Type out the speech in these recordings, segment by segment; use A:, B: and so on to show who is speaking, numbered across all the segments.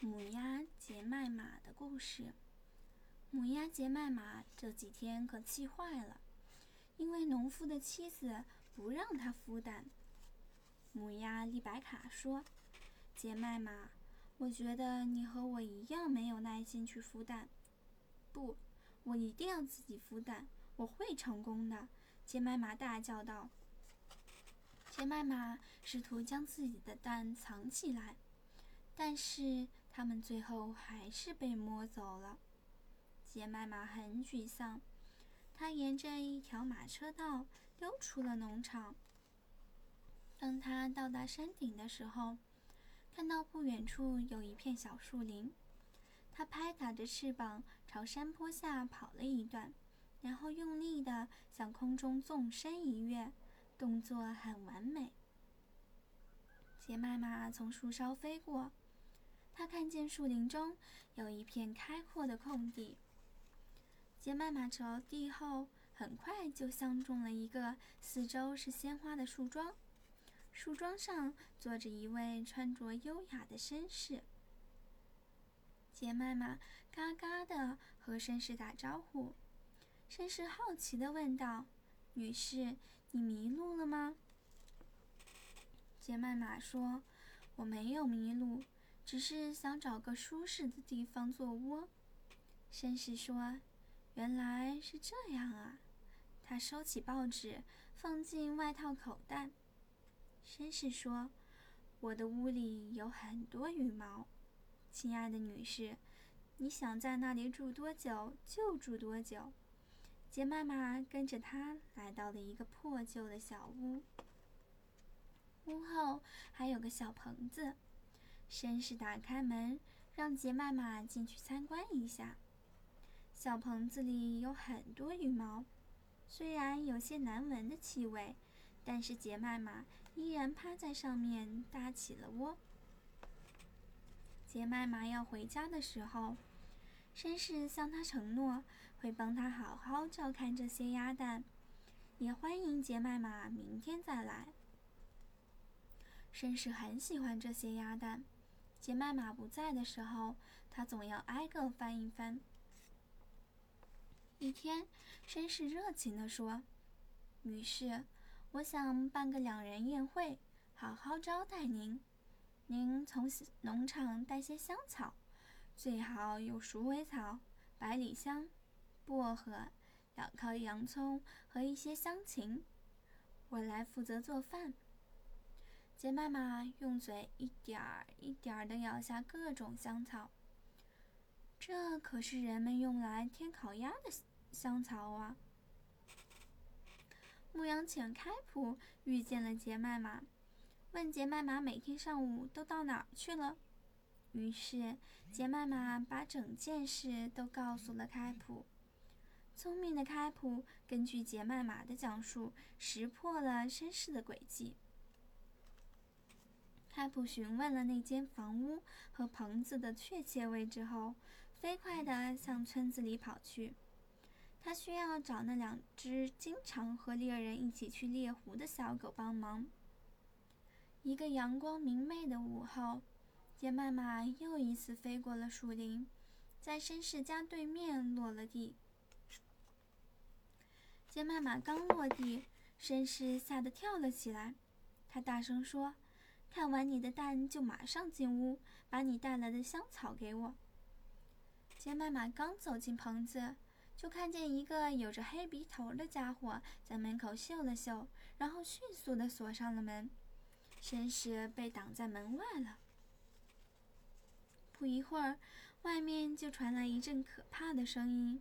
A: 母鸭杰麦玛的故事。母鸭杰麦玛这几天可气坏了，因为农夫的妻子不让他孵蛋。母鸭丽白卡说：“杰麦玛，我觉得你和我一样没有耐心去孵蛋。”“不，我一定要自己孵蛋，我会成功的！”杰麦玛大叫道。杰麦玛试图将自己的蛋藏起来。但是他们最后还是被摸走了。杰麦玛很沮丧，他沿着一条马车道溜出了农场。当他到达山顶的时候，看到不远处有一片小树林。他拍打着翅膀朝山坡下跑了一段，然后用力地向空中纵身一跃，动作很完美。杰麦玛从树梢飞过。他看见树林中有一片开阔的空地。杰麦玛着地后，很快就相中了一个四周是鲜花的树桩。树桩上坐着一位穿着优雅的绅士。杰麦玛嘎嘎地和绅士打招呼。绅士好奇地问道：“女士，你迷路了吗？”杰麦玛说：“我没有迷路。”只是想找个舒适的地方做窝。绅士说：“原来是这样啊。”他收起报纸，放进外套口袋。绅士说：“我的屋里有很多羽毛，亲爱的女士，你想在那里住多久就住多久。”杰妈妈跟着他来到了一个破旧的小屋，屋后还有个小棚子。绅士打开门，让杰麦玛进去参观一下。小棚子里有很多羽毛，虽然有些难闻的气味，但是杰麦玛依然趴在上面搭起了窝。杰麦玛要回家的时候，绅士向他承诺会帮他好好照看这些鸭蛋，也欢迎杰麦玛明天再来。绅士很喜欢这些鸭蛋。杰麦玛不在的时候，他总要挨个翻一翻。一天，绅士热情地说：“女士，我想办个两人宴会，好好招待您。您从农场带些香草，最好有鼠尾草、百里香、薄荷、两颗洋葱和一些香芹。我来负责做饭。”杰麦玛用嘴一点儿一点儿地咬下各种香草，这可是人们用来添烤鸭的香草啊！牧羊犬开普遇见了杰麦玛，问杰麦玛每天上午都到哪儿去了。于是杰麦玛把整件事都告诉了开普。聪明的开普根据杰麦玛的讲述，识破了绅士的诡计。开普询问了那间房屋和棚子的确切位置后，飞快地向村子里跑去。他需要找那两只经常和猎人一起去猎狐的小狗帮忙。一个阳光明媚的午后，杰麦玛又一次飞过了树林，在绅士家对面落了地。杰麦玛刚落地，绅士吓得跳了起来，他大声说。看完你的蛋，就马上进屋，把你带来的香草给我。杰麦玛刚走进棚子，就看见一个有着黑鼻头的家伙在门口嗅了嗅，然后迅速地锁上了门。绅士被挡在门外了。不一会儿，外面就传来一阵可怕的声音。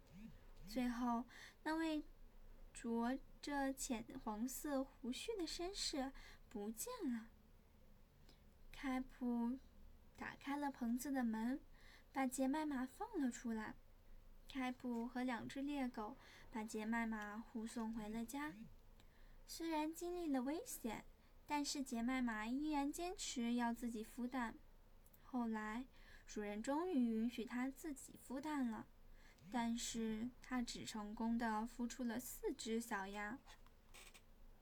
A: 最后，那位着着浅黄色胡须的绅士不见了。开普打开了棚子的门，把杰麦玛放了出来。开普和两只猎狗把杰麦玛护送回了家。虽然经历了危险，但是杰麦玛依然坚持要自己孵蛋。后来，主人终于允许它自己孵蛋了，但是它只成功的孵出了四只小鸭。